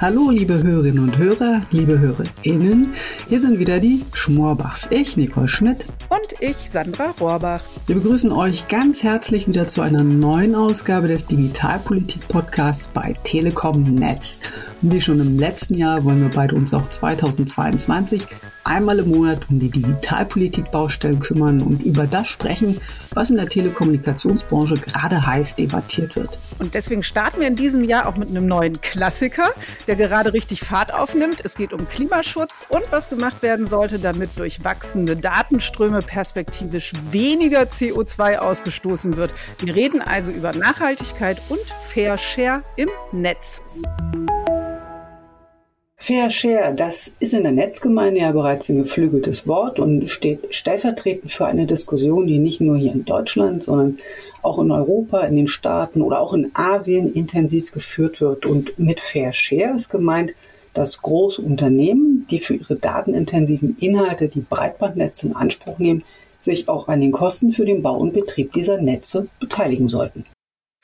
Hallo, liebe Hörerinnen und Hörer, liebe HörerInnen. Hier sind wieder die Schmorbachs. Ich, Nicole Schmidt. Und ich, Sandra Rohrbach. Wir begrüßen euch ganz herzlich wieder zu einer neuen Ausgabe des Digitalpolitik-Podcasts bei Telekom Netz. Und wie schon im letzten Jahr wollen wir beide uns auch 2022 einmal im Monat um die Digitalpolitik-Baustellen kümmern und über das sprechen, was in der Telekommunikationsbranche gerade heiß debattiert wird. Und deswegen starten wir in diesem Jahr auch mit einem neuen Klassiker, der gerade richtig Fahrt aufnimmt. Es geht um Klimaschutz und was gemacht werden sollte, damit durch wachsende Datenströme perspektivisch weniger CO2 ausgestoßen wird. Wir reden also über Nachhaltigkeit und Fair Share im Netz. Fair Share, das ist in der Netzgemeinde ja bereits ein geflügeltes Wort und steht stellvertretend für eine Diskussion, die nicht nur hier in Deutschland, sondern auch in Europa, in den Staaten oder auch in Asien intensiv geführt wird. Und mit Fair Share ist gemeint, dass große Unternehmen, die für ihre datenintensiven Inhalte die Breitbandnetze in Anspruch nehmen, sich auch an den Kosten für den Bau und Betrieb dieser Netze beteiligen sollten.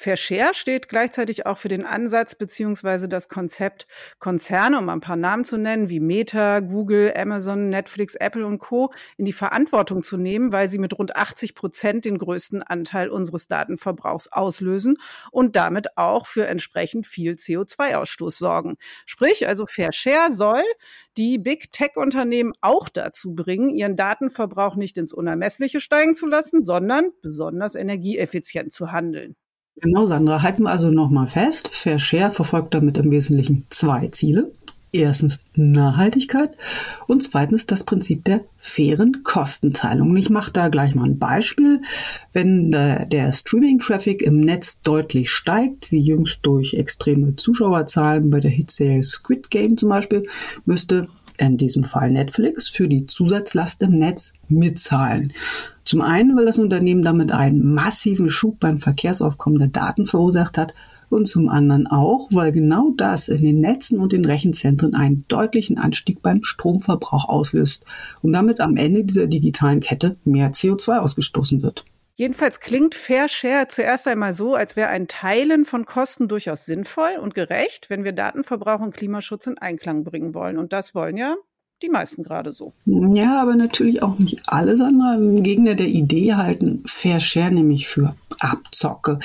Fair Share steht gleichzeitig auch für den Ansatz beziehungsweise das Konzept Konzerne, um ein paar Namen zu nennen, wie Meta, Google, Amazon, Netflix, Apple und Co. in die Verantwortung zu nehmen, weil sie mit rund 80 Prozent den größten Anteil unseres Datenverbrauchs auslösen und damit auch für entsprechend viel CO2-Ausstoß sorgen. Sprich, also Fair Share soll die Big Tech-Unternehmen auch dazu bringen, ihren Datenverbrauch nicht ins Unermessliche steigen zu lassen, sondern besonders energieeffizient zu handeln. Genau, Sandra. Halten wir also nochmal fest. Fair Share verfolgt damit im Wesentlichen zwei Ziele. Erstens Nachhaltigkeit und zweitens das Prinzip der fairen Kostenteilung. Ich mache da gleich mal ein Beispiel. Wenn der, der Streaming-Traffic im Netz deutlich steigt, wie jüngst durch extreme Zuschauerzahlen bei der Hitserie Squid Game zum Beispiel, müsste in diesem Fall Netflix, für die Zusatzlast im Netz mitzahlen. Zum einen, weil das Unternehmen damit einen massiven Schub beim Verkehrsaufkommen der Daten verursacht hat und zum anderen auch, weil genau das in den Netzen und den Rechenzentren einen deutlichen Anstieg beim Stromverbrauch auslöst und damit am Ende dieser digitalen Kette mehr CO2 ausgestoßen wird. Jedenfalls klingt Fair Share zuerst einmal so, als wäre ein Teilen von Kosten durchaus sinnvoll und gerecht, wenn wir Datenverbrauch und Klimaschutz in Einklang bringen wollen. Und das wollen ja die meisten gerade so. Ja, aber natürlich auch nicht alle, Sandra. Gegner der Idee halten Fair Share nämlich für Abzocke.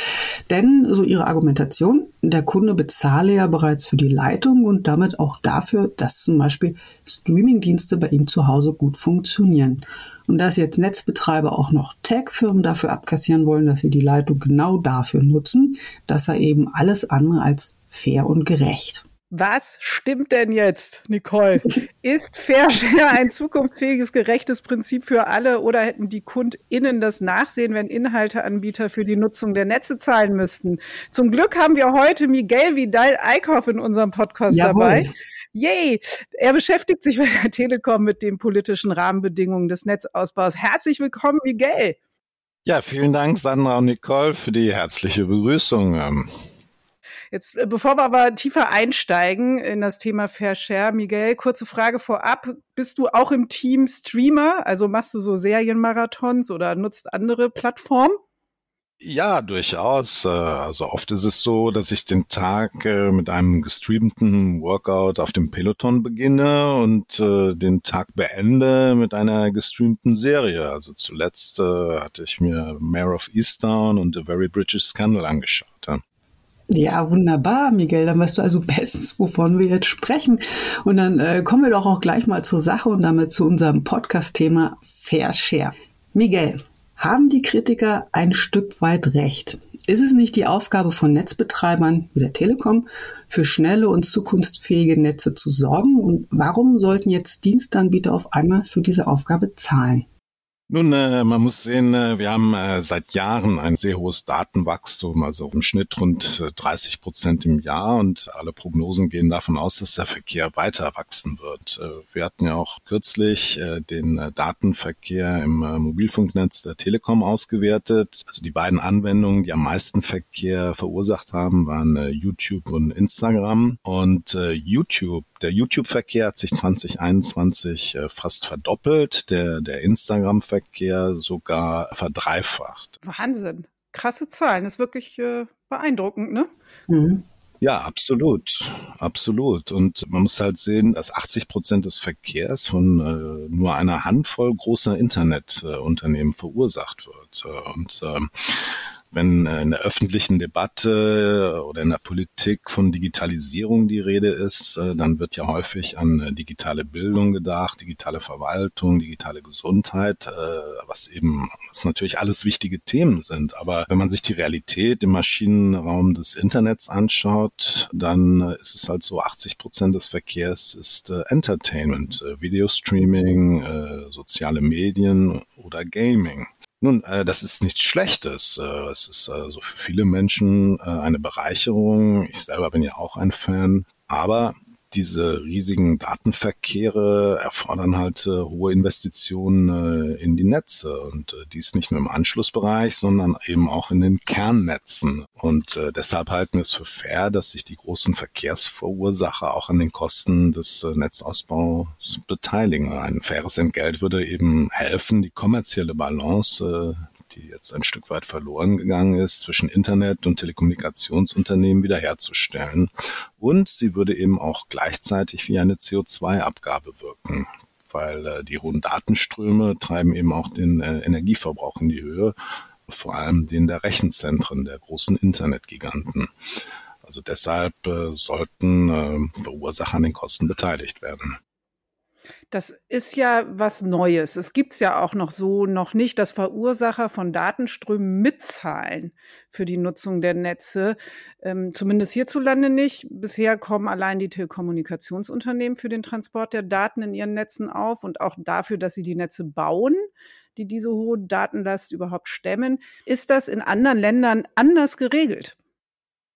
Denn, so ihre Argumentation, der Kunde bezahle ja bereits für die Leitung und damit auch dafür, dass zum Beispiel Streamingdienste bei ihm zu Hause gut funktionieren. Und dass jetzt Netzbetreiber auch noch Tech-Firmen dafür abkassieren wollen, dass sie die Leitung genau dafür nutzen, das sei eben alles andere als fair und gerecht. Was stimmt denn jetzt, Nicole? Ist Fair Share ein zukunftsfähiges, gerechtes Prinzip für alle oder hätten die KundInnen das Nachsehen, wenn Inhalteanbieter für die Nutzung der Netze zahlen müssten? Zum Glück haben wir heute Miguel Vidal-Eickhoff in unserem Podcast Jawohl. dabei. Yay! Er beschäftigt sich bei der Telekom mit den politischen Rahmenbedingungen des Netzausbaus. Herzlich willkommen, Miguel. Ja, vielen Dank, Sandra und Nicole, für die herzliche Begrüßung. Jetzt, äh, bevor wir aber tiefer einsteigen in das Thema Fair Share, Miguel, kurze Frage vorab. Bist du auch im Team Streamer? Also machst du so Serienmarathons oder nutzt andere Plattformen? Ja, durchaus. Äh, also oft ist es so, dass ich den Tag äh, mit einem gestreamten Workout auf dem Peloton beginne und den Tag beende mit einer gestreamten Serie. Also zuletzt hatte ich mir Mayor of Easttown und The Very British Scandal angeschaut. Ja, wunderbar, Miguel. Dann weißt du also bestens, wovon wir jetzt sprechen. Und dann äh, kommen wir doch auch gleich mal zur Sache und damit zu unserem Podcast-Thema Fair Share. Miguel, haben die Kritiker ein Stück weit recht? Ist es nicht die Aufgabe von Netzbetreibern wie der Telekom, für schnelle und zukunftsfähige Netze zu sorgen? Und warum sollten jetzt Dienstanbieter auf einmal für diese Aufgabe zahlen? Nun, äh, man muss sehen, äh, wir haben äh, seit Jahren ein sehr hohes Datenwachstum, also im Schnitt rund 30 äh, Prozent im Jahr und alle Prognosen gehen davon aus, dass der Verkehr weiter wachsen wird. Äh, wir hatten ja auch kürzlich äh, den Datenverkehr im Mobilfunknetz der Telekom ausgewertet. Also die beiden Anwendungen, die am meisten Verkehr verursacht haben, waren YouTube und Instagram. Und YouTube der YouTube-Verkehr hat sich 2021 äh, fast verdoppelt, der, der Instagram-Verkehr sogar verdreifacht. Wahnsinn. Krasse Zahlen. Das ist wirklich äh, beeindruckend, ne? Mhm. Ja, absolut, absolut. Und man muss halt sehen, dass 80 Prozent des Verkehrs von äh, nur einer Handvoll großer Internetunternehmen äh, verursacht wird. Und ähm, wenn äh, in der öffentlichen Debatte oder in der Politik von Digitalisierung die Rede ist, äh, dann wird ja häufig an äh, digitale Bildung gedacht, digitale Verwaltung, digitale Gesundheit, was eben, was natürlich alles wichtige Themen sind. Aber wenn man sich die Realität im Maschinenraum des Internets anschaut, dann ist es halt so, 80 Prozent des Verkehrs ist Entertainment, Videostreaming, soziale Medien oder Gaming. Nun, äh, das ist nichts Schlechtes. Äh, es ist also für viele Menschen äh, eine Bereicherung. Ich selber bin ja auch ein Fan. Aber diese riesigen Datenverkehre erfordern halt äh, hohe Investitionen äh, in die Netze und äh, dies nicht nur im Anschlussbereich, sondern eben auch in den Kernnetzen. Und äh, deshalb halten wir es für fair, dass sich die großen Verkehrsverursacher auch an den Kosten des äh, Netzausbaus beteiligen. Ein faires Entgelt würde eben helfen, die kommerzielle Balance äh, die jetzt ein Stück weit verloren gegangen ist, zwischen Internet und Telekommunikationsunternehmen wiederherzustellen. Und sie würde eben auch gleichzeitig wie eine CO2-Abgabe wirken weil äh, die hohen Datenströme treiben eben auch den äh, Energieverbrauch in die Höhe, vor allem den der Rechenzentren der großen Internetgiganten. Also deshalb äh, sollten äh, Verursacher an den Kosten beteiligt werden. Das ist ja was Neues. Es gibt's ja auch noch so noch nicht, dass Verursacher von Datenströmen mitzahlen für die Nutzung der Netze. Ähm, zumindest hierzulande nicht. Bisher kommen allein die Telekommunikationsunternehmen für den Transport der Daten in ihren Netzen auf und auch dafür, dass sie die Netze bauen, die diese hohe Datenlast überhaupt stemmen. Ist das in anderen Ländern anders geregelt?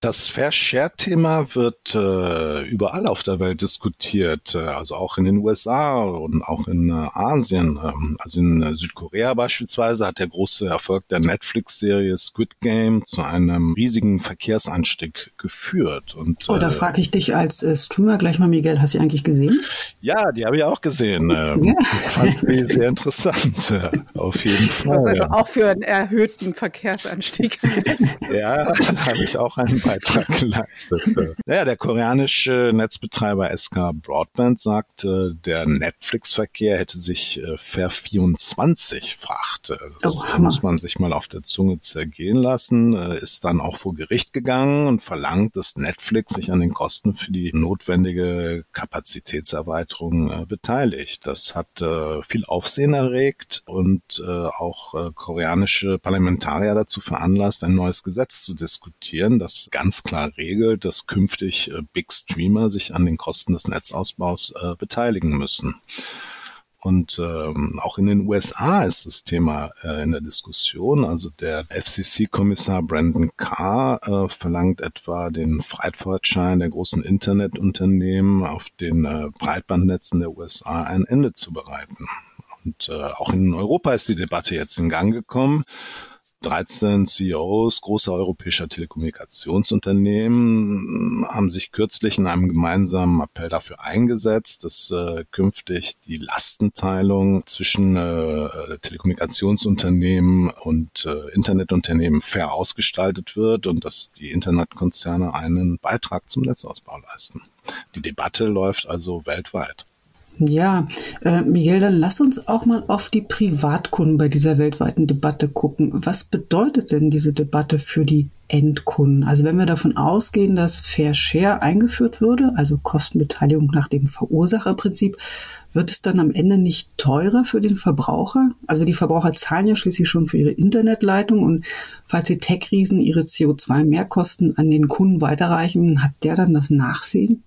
Das Fair Share-Thema wird äh, überall auf der Welt diskutiert, äh, also auch in den USA und auch in äh, Asien. Ähm, also in äh, Südkorea beispielsweise hat der große Erfolg der Netflix-Serie Squid Game zu einem riesigen Verkehrsanstieg geführt. Und, oh, da äh, frage ich dich als äh, Streamer gleich mal, Miguel, hast du die eigentlich gesehen? Ja, die habe ich auch gesehen. Ähm, ja. Fand ich sehr interessant, auf jeden Fall. Also auch für einen erhöhten Verkehrsanstieg. ja, habe ich auch einen Beitrag geleistet. Naja, der koreanische Netzbetreiber SK Broadband sagt, der Netflix-Verkehr hätte sich ver24-facht. Das oh, muss man sich mal auf der Zunge zergehen lassen. Ist dann auch vor Gericht gegangen und verlangt, dass Netflix sich an den Kosten für die notwendige Kapazitätserweiterung beteiligt. Das hat viel Aufsehen erregt und auch koreanische Parlamentarier dazu veranlasst, ein neues Gesetz zu diskutieren, das ganz klar regelt, dass künftig äh, Big Streamer sich an den Kosten des Netzausbaus äh, beteiligen müssen. Und ähm, auch in den USA ist das Thema äh, in der Diskussion. Also der FCC-Kommissar Brandon Carr äh, verlangt etwa den Freifahrtschein der großen Internetunternehmen auf den äh, Breitbandnetzen der USA ein Ende zu bereiten. Und äh, auch in Europa ist die Debatte jetzt in Gang gekommen. 13 CEOs großer europäischer Telekommunikationsunternehmen haben sich kürzlich in einem gemeinsamen Appell dafür eingesetzt, dass äh, künftig die Lastenteilung zwischen äh, Telekommunikationsunternehmen und äh, Internetunternehmen fair ausgestaltet wird und dass die Internetkonzerne einen Beitrag zum Netzausbau leisten. Die Debatte läuft also weltweit. Ja, äh, Miguel, dann lass uns auch mal auf die Privatkunden bei dieser weltweiten Debatte gucken. Was bedeutet denn diese Debatte für die Endkunden? Also wenn wir davon ausgehen, dass Fair Share eingeführt würde, also Kostenbeteiligung nach dem Verursacherprinzip, wird es dann am Ende nicht teurer für den Verbraucher? Also die Verbraucher zahlen ja schließlich schon für ihre Internetleitung und falls die Tech-Riesen ihre CO2-Mehrkosten an den Kunden weiterreichen, hat der dann das Nachsehen?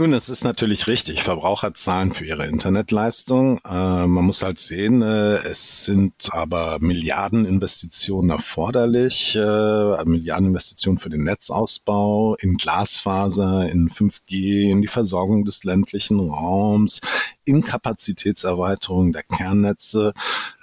Nun, es ist natürlich richtig. Verbraucher zahlen für ihre Internetleistung. Äh, man muss halt sehen, äh, es sind aber Milliardeninvestitionen erforderlich, äh, Milliardeninvestitionen für den Netzausbau, in Glasfaser, in 5G, in die Versorgung des ländlichen Raums, in Kapazitätserweiterung der Kernnetze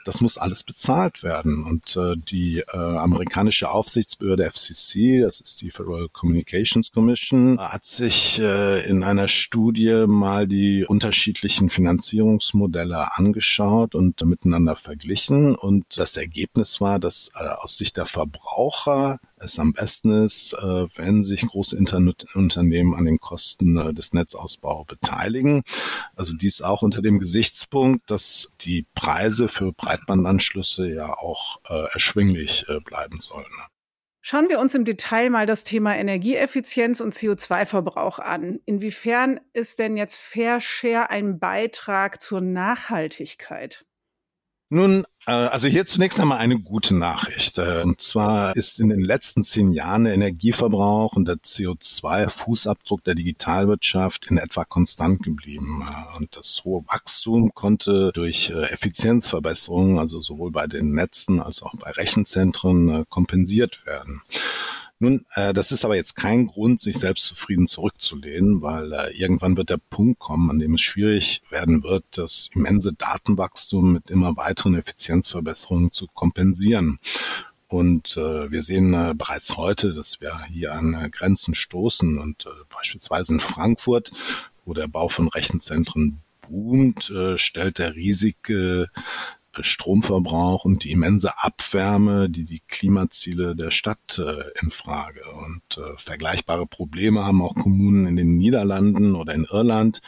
das muss alles bezahlt werden. Und äh, die äh, amerikanische Aufsichtsbehörde FCC, das ist die Federal Communications Commission, hat sich äh, in einer Studie mal die unterschiedlichen Finanzierungsmodelle angeschaut und miteinander verglichen. Und das Ergebnis war, dass äh, aus Sicht der Verbraucher es am besten ist, äh, wenn sich große Internetunternehmen an den Kosten äh, des Netzausbaus beteiligen. Also dies auch unter dem Gesichtspunkt, dass die Preise für Breitbandanschlüsse ja auch äh, erschwinglich bleiben sollen. Schauen wir uns im Detail mal das Thema Energieeffizienz und CO2-Verbrauch an. Inwiefern ist denn jetzt Fair Share ein Beitrag zur Nachhaltigkeit? Nun, äh, also hier zunächst einmal eine gute Nachricht. Äh, und zwar ist in den letzten zehn Jahren der Energieverbrauch und der CO2-Fußabdruck der Digitalwirtschaft in etwa konstant geblieben. Äh, und das hohe Wachstum konnte durch Effizienzverbesserungen, also sowohl bei den Netzen als auch bei Rechenzentren, kompensiert werden. Nun, äh, das ist aber jetzt kein Grund, sich selbst zufrieden zurückzulehnen, weil äh, irgendwann wird der Punkt kommen, an dem es schwierig werden wird, das immense Datenwachstum mit immer weiteren Effizienzverbesserungen zu kompensieren. Und äh, wir sehen äh, bereits heute, dass wir hier an äh, Grenzen stoßen und äh, beispielsweise in Frankfurt, wo der Bau von Rechenzentren boomt, äh, stellt der riesige Stromverbrauch und die immense Abwärme, die die Klimaziele der Stadt äh, in Frage. Und äh, vergleichbare Probleme haben auch Kommunen in den Niederlanden oder in Irland,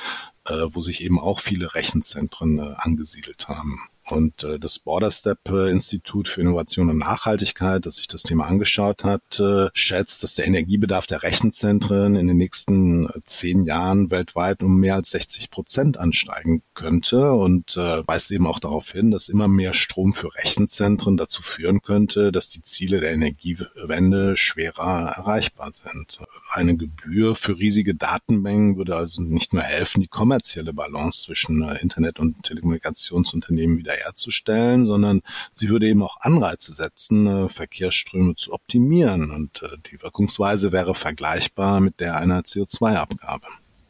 äh, wo sich eben auch viele Rechenzentren äh, angesiedelt haben. Und äh, das Borderstep Institut für Innovation und Nachhaltigkeit, das sich das Thema angeschaut hat, äh, schätzt, dass der Energiebedarf der Rechenzentren in den nächsten äh, zehn Jahren weltweit um mehr als 60 Prozent ansteigen könnte und äh, weist eben auch darauf hin, dass immer mehr Strom für Rechenzentren dazu führen könnte, dass die Ziele der Energiewende schwerer erreichbar sind. Eine Gebühr für riesige Datenmengen würde also nicht nur helfen, die kommerzielle Balance zwischen äh, Internet- und Telekommunikationsunternehmen wieder herzustellen, sondern sie würde eben auch Anreize setzen, äh, Verkehrsströme zu optimieren. Und äh, die Wirkungsweise wäre vergleichbar mit der einer CO2-Abgabe.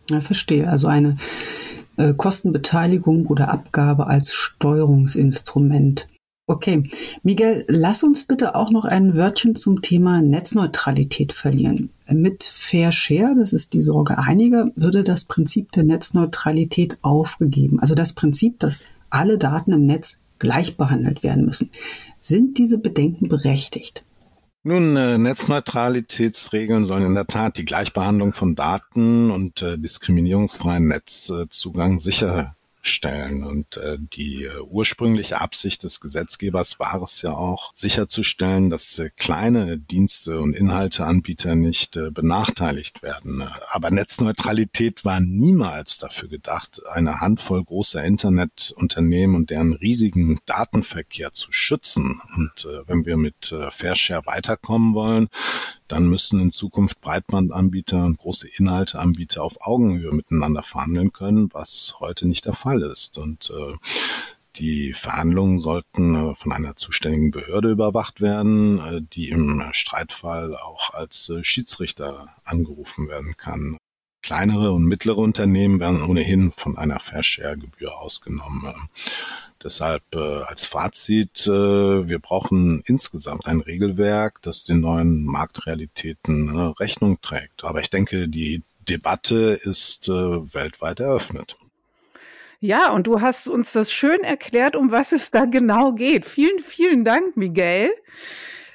Ja, verstehe. Also eine äh, Kostenbeteiligung oder Abgabe als Steuerungsinstrument. Okay, Miguel, lass uns bitte auch noch ein Wörtchen zum Thema Netzneutralität verlieren. Mit Fair Share, das ist die Sorge einiger, würde das Prinzip der Netzneutralität aufgegeben. Also das Prinzip, dass alle Daten im Netz gleich behandelt werden müssen. Sind diese Bedenken berechtigt? Nun, äh, Netzneutralitätsregeln sollen in der Tat die Gleichbehandlung von Daten und äh, diskriminierungsfreien Netzzugang sicher stellen. Und äh, die äh, ursprüngliche Absicht des Gesetzgebers war es ja auch, sicherzustellen, dass äh, kleine Dienste und Inhalteanbieter nicht äh, benachteiligt werden. Aber Netzneutralität war niemals dafür gedacht, eine Handvoll großer Internetunternehmen und deren riesigen Datenverkehr zu schützen. Und äh, wenn wir mit äh, Fairshare weiterkommen wollen, dann müssen in Zukunft Breitbandanbieter und große Inhalteanbieter auf Augenhöhe miteinander verhandeln können, was heute nicht der Fall ist. Und äh, die Verhandlungen sollten äh, von einer zuständigen Behörde überwacht werden, äh, die im Streitfall auch als äh, Schiedsrichter angerufen werden kann. Kleinere und mittlere Unternehmen werden ohnehin von einer Fair-Share-Gebühr ausgenommen. Deshalb äh, als Fazit, äh, wir brauchen insgesamt ein Regelwerk, das den neuen Marktrealitäten äh, Rechnung trägt. Aber ich denke, die Debatte ist äh, weltweit eröffnet. Ja, und du hast uns das schön erklärt, um was es da genau geht. Vielen, vielen Dank, Miguel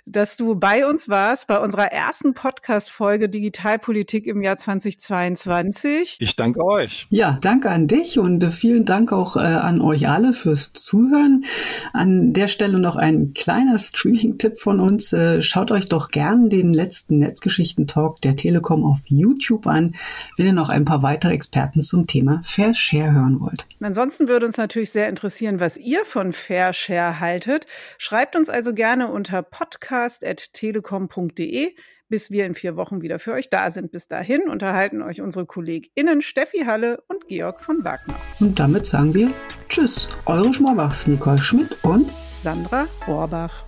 dass du bei uns warst bei unserer ersten Podcast-Folge Digitalpolitik im Jahr 2022. Ich danke euch. Ja, danke an dich und vielen Dank auch äh, an euch alle fürs Zuhören. An der Stelle noch ein kleiner Streaming-Tipp von uns. Äh, schaut euch doch gern den letzten Netzgeschichten-Talk der Telekom auf YouTube an, wenn ihr noch ein paar weitere Experten zum Thema Fair Share hören wollt. Ansonsten würde uns natürlich sehr interessieren, was ihr von Fair Share haltet. Schreibt uns also gerne unter Podcast podcast.telekom.de, bis wir in vier Wochen wieder für euch da sind. Bis dahin unterhalten euch unsere KollegInnen Steffi Halle und Georg von Wagner. Und damit sagen wir Tschüss, eure Schmorbachs Nicole Schmidt und Sandra Rohrbach.